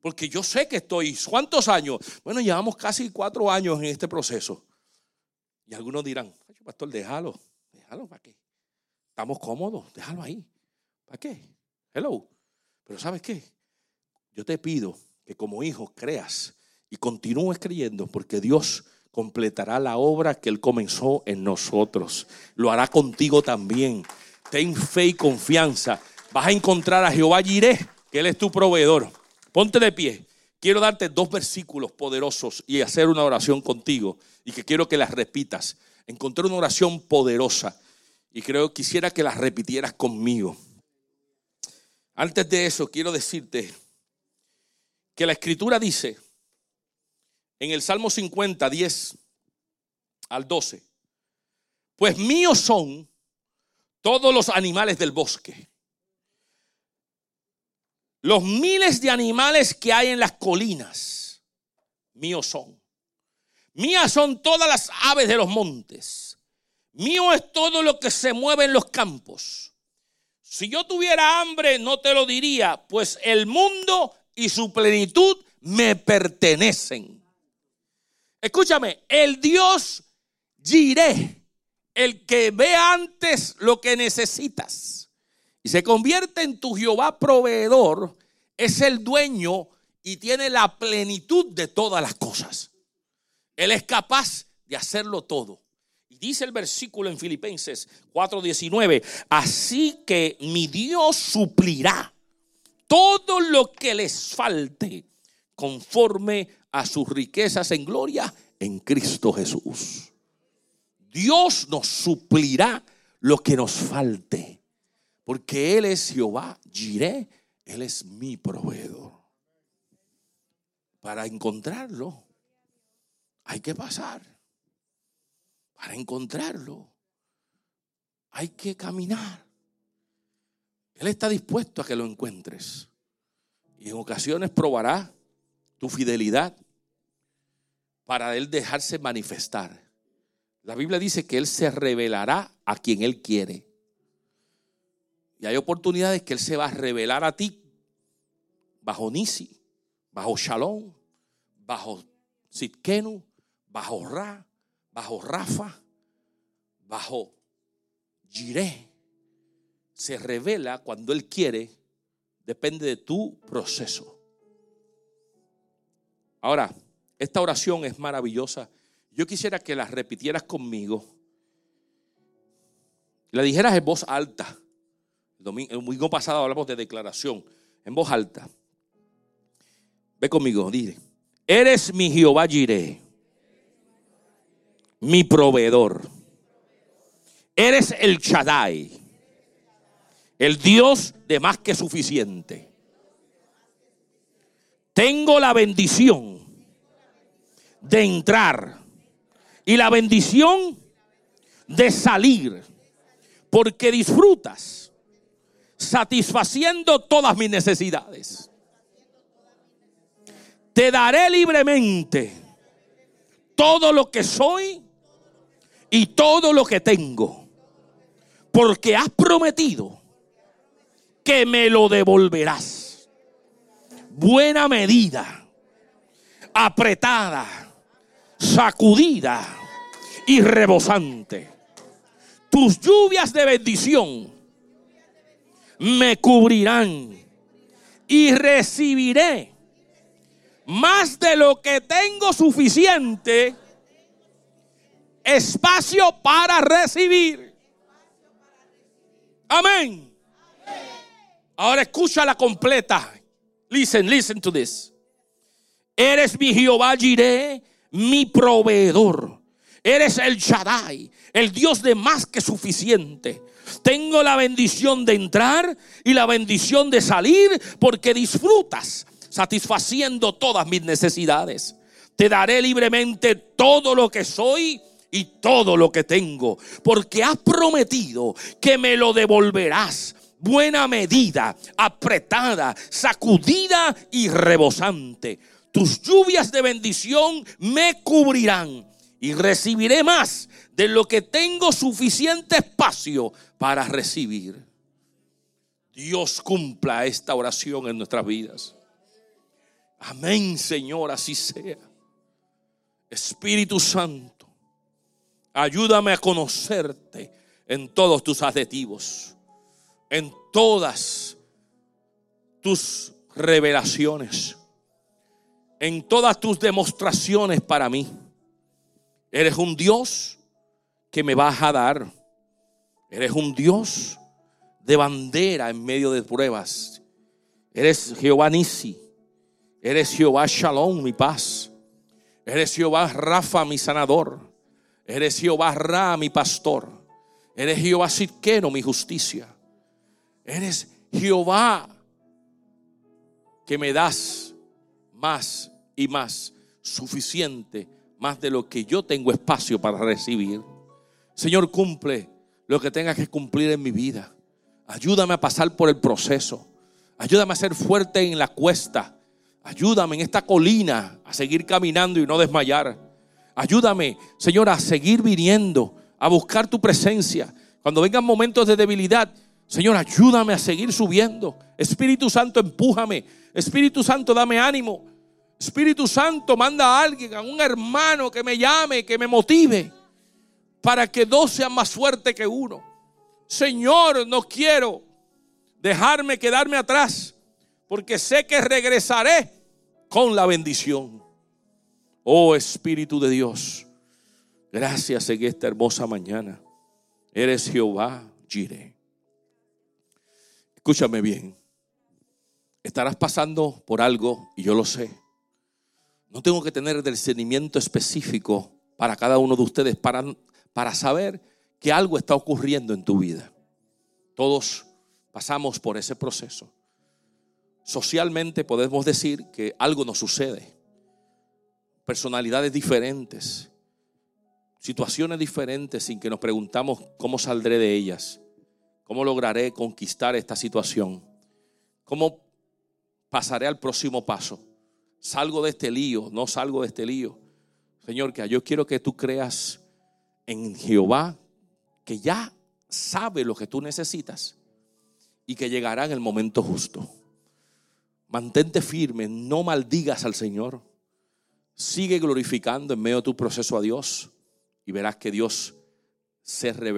Porque yo sé que estoy, ¿cuántos años? Bueno, llevamos casi cuatro años en este proceso. Y algunos dirán, pastor, déjalo, déjalo, ¿para qué? Estamos cómodos, déjalo ahí. ¿Para qué? Hello. Pero ¿sabes qué? Yo te pido que como hijo creas y continúes creyendo porque Dios completará la obra que Él comenzó en nosotros. Lo hará contigo también. Ten fe y confianza. Vas a encontrar a Jehová Jiré, que Él es tu proveedor. Ponte de pie. Quiero darte dos versículos poderosos y hacer una oración contigo y que quiero que las repitas. Encontré una oración poderosa y creo quisiera que las repitieras conmigo. Antes de eso, quiero decirte que la escritura dice en el Salmo 50, 10 al 12, pues míos son todos los animales del bosque los miles de animales que hay en las colinas, míos son. Mías son todas las aves de los montes. Mío es todo lo que se mueve en los campos. Si yo tuviera hambre, no te lo diría, pues el mundo y su plenitud me pertenecen. Escúchame, el Dios diré, el que ve antes lo que necesitas y se convierte en tu Jehová proveedor, es el dueño y tiene la plenitud de todas las cosas. Él es capaz de hacerlo todo. Dice el versículo en Filipenses 4:19, así que mi Dios suplirá todo lo que les falte conforme a sus riquezas en gloria en Cristo Jesús. Dios nos suplirá lo que nos falte, porque Él es Jehová, Jiré, Él es mi proveedor. Para encontrarlo, hay que pasar. Para encontrarlo, hay que caminar. Él está dispuesto a que lo encuentres. Y en ocasiones probará tu fidelidad para Él dejarse manifestar. La Biblia dice que Él se revelará a quien Él quiere. Y hay oportunidades que Él se va a revelar a ti bajo Nisi, bajo Shalom, bajo Sitkenu, bajo Ra, bajo Rafa, bajo Jireh se revela cuando Él quiere, depende de tu proceso. Ahora, esta oración es maravillosa. Yo quisiera que la repitieras conmigo. La dijeras en voz alta. El domingo, pasado hablamos de declaración. En voz alta. Ve conmigo, dile. Eres mi Jehová Jireh, mi proveedor. Eres el Shaddai el Dios de más que suficiente. Tengo la bendición de entrar y la bendición de salir, porque disfrutas satisfaciendo todas mis necesidades. Te daré libremente todo lo que soy y todo lo que tengo, porque has prometido que me lo devolverás. Buena medida, apretada, sacudida y rebosante. Tus lluvias de bendición me cubrirán y recibiré más de lo que tengo suficiente espacio para recibir. Amén. Ahora escucha la completa. Listen, listen to this. Eres mi Jehová mi proveedor. Eres el Shaddai, el Dios de más que suficiente. Tengo la bendición de entrar y la bendición de salir porque disfrutas satisfaciendo todas mis necesidades. Te daré libremente todo lo que soy y todo lo que tengo, porque has prometido que me lo devolverás buena medida, apretada, sacudida y rebosante. Tus lluvias de bendición me cubrirán y recibiré más de lo que tengo suficiente espacio para recibir. Dios cumpla esta oración en nuestras vidas. Amén, Señor, así sea. Espíritu Santo, ayúdame a conocerte en todos tus adjetivos en todas tus revelaciones, en todas tus demostraciones para mí. Eres un Dios que me vas a dar. Eres un Dios de bandera en medio de pruebas. Eres Jehová Nisi. Eres Jehová Shalom, mi paz. Eres Jehová Rafa, mi sanador. Eres Jehová Ra, mi pastor. Eres Jehová Sidkeno, mi justicia. Eres Jehová que me das más y más, suficiente, más de lo que yo tengo espacio para recibir. Señor, cumple lo que tengas que cumplir en mi vida. Ayúdame a pasar por el proceso. Ayúdame a ser fuerte en la cuesta. Ayúdame en esta colina a seguir caminando y no desmayar. Ayúdame, Señor, a seguir viniendo, a buscar tu presencia. Cuando vengan momentos de debilidad, Señor, ayúdame a seguir subiendo. Espíritu Santo, empújame. Espíritu Santo, dame ánimo. Espíritu Santo, manda a alguien, a un hermano que me llame, que me motive, para que dos sean más fuertes que uno. Señor, no quiero dejarme quedarme atrás, porque sé que regresaré con la bendición. Oh Espíritu de Dios, Gracias en esta hermosa mañana. Eres Jehová Jireh. Escúchame bien. Estarás pasando por algo y yo lo sé. No tengo que tener discernimiento específico para cada uno de ustedes para, para saber que algo está ocurriendo en tu vida. Todos pasamos por ese proceso. Socialmente podemos decir que algo nos sucede. Personalidades diferentes, situaciones diferentes sin que nos preguntamos cómo saldré de ellas, cómo lograré conquistar esta situación, cómo pasaré al próximo paso, salgo de este lío, no salgo de este lío. Señor, que yo quiero que tú creas en Jehová, que ya sabe lo que tú necesitas y que llegará en el momento justo. Mantente firme, no maldigas al Señor. Sigue glorificando en medio de tu proceso a Dios y verás que Dios se revela.